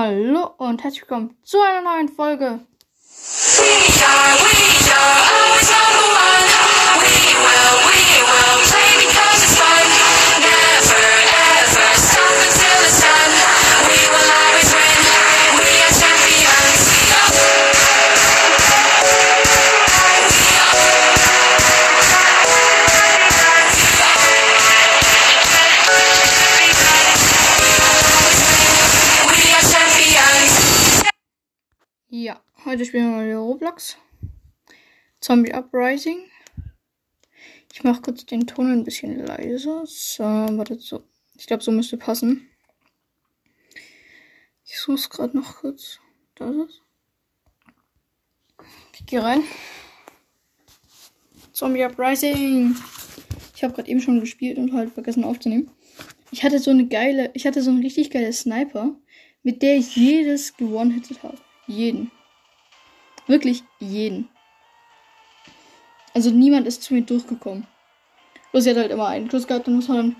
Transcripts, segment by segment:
Hallo und herzlich willkommen zu einer neuen Folge. We are, we are heute spielen wir mal wieder Roblox. Zombie Uprising. Ich mache kurz den Ton ein bisschen leiser. So, warte so. Ich glaube, so müsste passen. Ich suche es gerade noch kurz. Da ist es. Ich gehe rein. Zombie Uprising. Ich habe gerade eben schon gespielt und halt vergessen aufzunehmen. Ich hatte so eine geile, ich hatte so eine richtig geile Sniper, mit der ich jedes gewonnen-hitted habe. Jeden. Wirklich jeden. Also niemand ist zu mir durchgekommen. Bloß sie hat halt immer einen Schuss gehabt und muss man dann.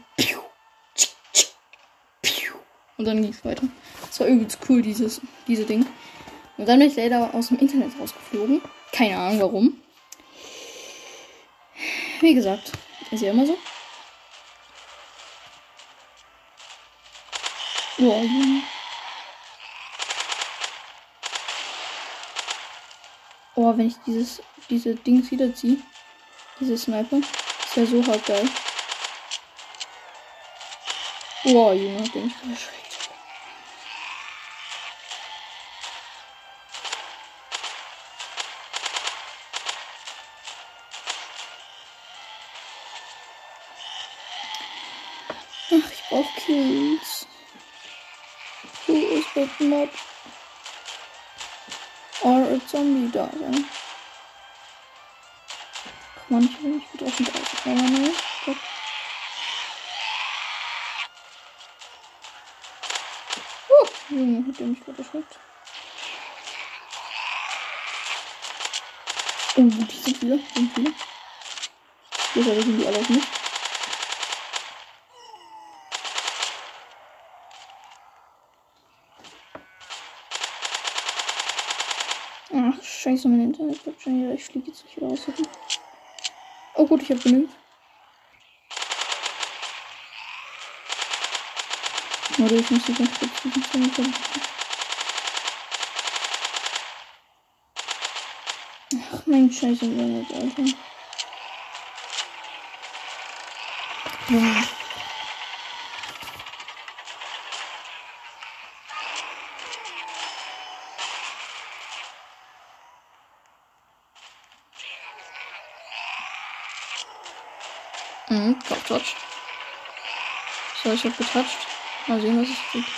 Und dann ging es weiter. Das war übelst cool, dieses, diese Ding. Und dann bin ich leider aus dem Internet rausgeflogen. Keine Ahnung warum. Wie gesagt, ist ja immer so. Boah, Oh, wenn ich dieses, diese Dings wiederziehe. Diese Sniper. Ist ja so hart geil. Boah, Junge, hat der mich erschreckt. Ach, ich brauch Kills. Who is that not? Or a Zombie da sein. Ach man, ich nicht gut auf den Geist. Aber ne, Gott. Uh, Junge, hat der mich gerade erschreckt. Oh, die sind viele, sind viele. Deshalb sind die alle auf mich. Ach, scheiße, mein Internet schon. Ich fliege jetzt nicht wieder aus. Oh gut, ich habe genügt. Oder ich muss jetzt ganz kurz machen. Ach, mein scheiße Alter. Junge. Mhm, top touch. So, ich hab getoucht. Mal sehen, was es gibt.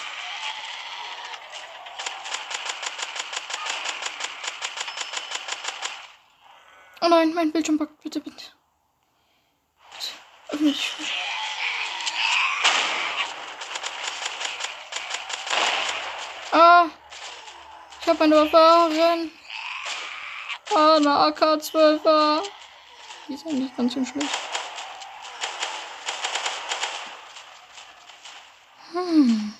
Oh nein, mein Bildschirm packt. Bitte, bitte. Bitte. Öffne dich. Ah! Ich hab eine Waffe. Ah, eine AK-12er. Die ist eigentlich ganz schön schlecht. Hm.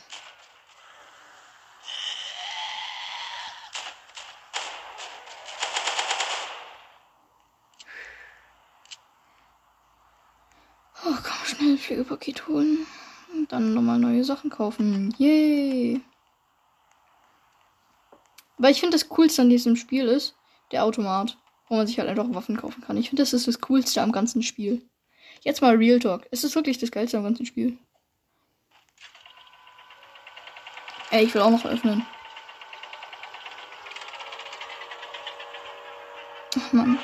Oh, komm, schnell Pflegepaket holen. Und dann nochmal neue Sachen kaufen. Yay! Weil ich finde, das Coolste an diesem Spiel ist der Automat, wo man sich halt einfach Waffen kaufen kann. Ich finde, das ist das Coolste am ganzen Spiel. Jetzt mal Real Talk. Es ist wirklich das Geilste am ganzen Spiel. Ey, ich will auch noch öffnen. Ach Mann.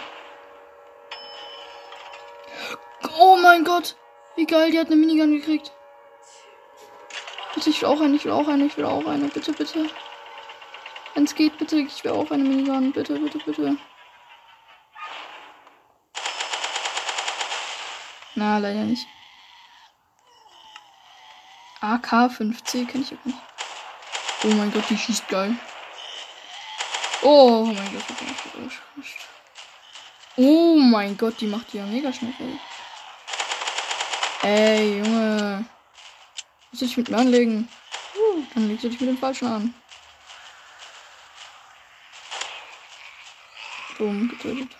Oh mein Gott. Wie geil, die hat eine Minigun gekriegt. Bitte, ich will auch eine, ich will auch eine, ich will auch eine. Bitte, bitte. Wenn es geht, bitte, ich will auch eine Minigun. Bitte, bitte, bitte. Na, leider nicht. AK-5C kenne ich auch nicht. Oh mein Gott, die schießt geil. Oh mein Gott, die macht die Oh mein Gott, die macht die ja mega schnell. Ey, ey Junge. Muss ich mit mir anlegen? Dann legst du dich mit dem Falschen an. Boom, getötet.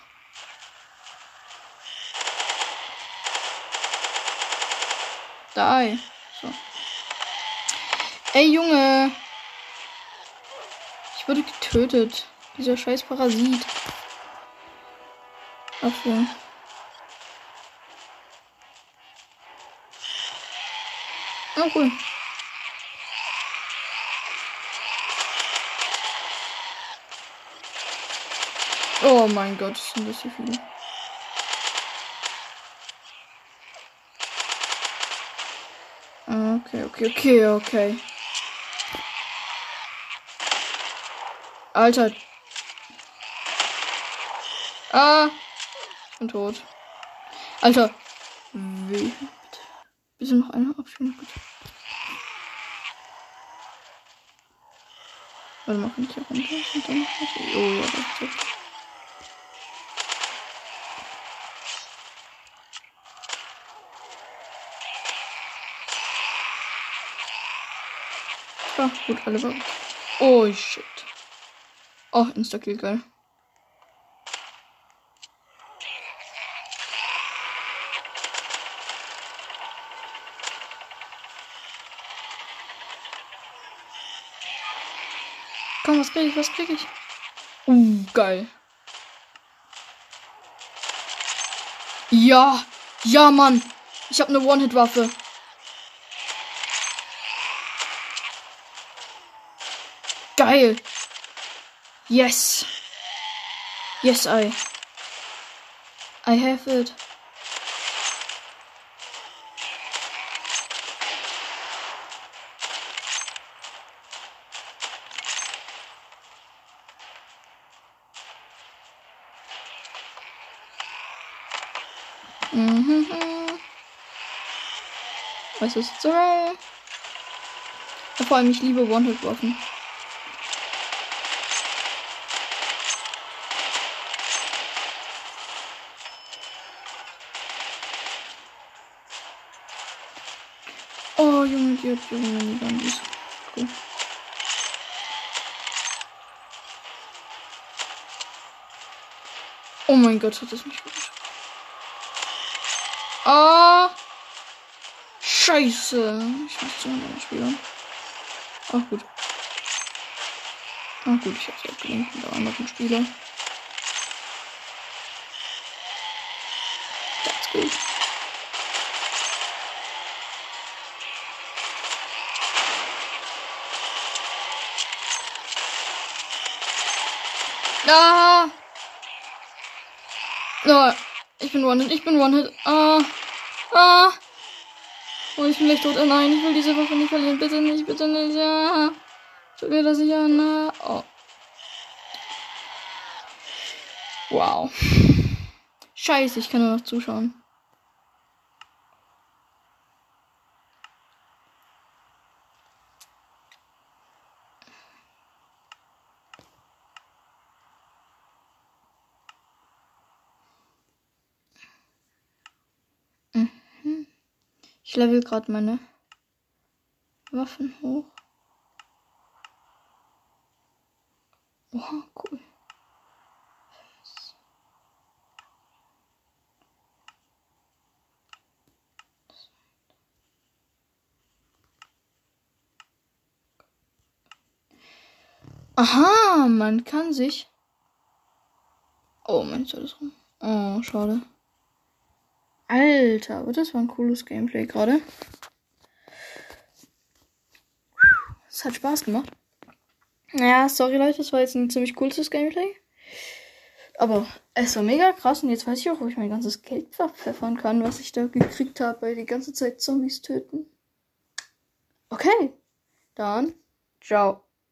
Die. So. Ey, Junge. Wurde getötet. Dieser scheiß Parasit. Apfel. Oh, cool. Oh mein Gott, sind das hier viele. Okay, okay, okay, okay. Alter. Ah. Bin tot. Alter. Wie? Bitte, noch einer abspielen, bitte. Warte mal, kann ich hier runter? Und dann oh ja, das ist okay. Ah, gut, alle waren. Oh, shit. Oh, Insta-Kill, geil. Komm, was krieg ich? Was krieg ich? Uh, geil. Ja, ja, Mann. Ich habe eine One-Hit-Waffe. Geil. Yes. Yes, I. I have it. Mhm. Was ist so? Vor allem, ich liebe One-Hit-Waffen. Oh, Junge, die hat Junge, die Bandis. Cool. Oh mein Gott, hat das mich gut. Ah! Scheiße. Ich muss zu einem Spieler. Ach gut. Ach gut, ich hab's abgelenkt mit der anderen Spieler. Ah! Oh, ich bin One-Hit, ich bin One-Hit. Ah! Ah! Oh, ich bin gleich tot. Oh nein, ich will diese Waffe nicht verlieren. Bitte nicht, bitte nicht. Ja. Tut mir das nicht an. Ah. Oh. Wow. Scheiße, ich kann nur noch zuschauen. Level gerade meine Waffen hoch. Oha, cool. Aha, man kann sich. Oh, mein Zeit ist rum. Oh, schade. Alter, aber das war ein cooles Gameplay gerade. Es hat Spaß gemacht. Ja, sorry Leute, das war jetzt ein ziemlich cooles Gameplay. Aber es war mega krass und jetzt weiß ich auch, wo ich mein ganzes Geld verpfeffern kann, was ich da gekriegt habe bei die ganze Zeit Zombies töten. Okay, dann ciao.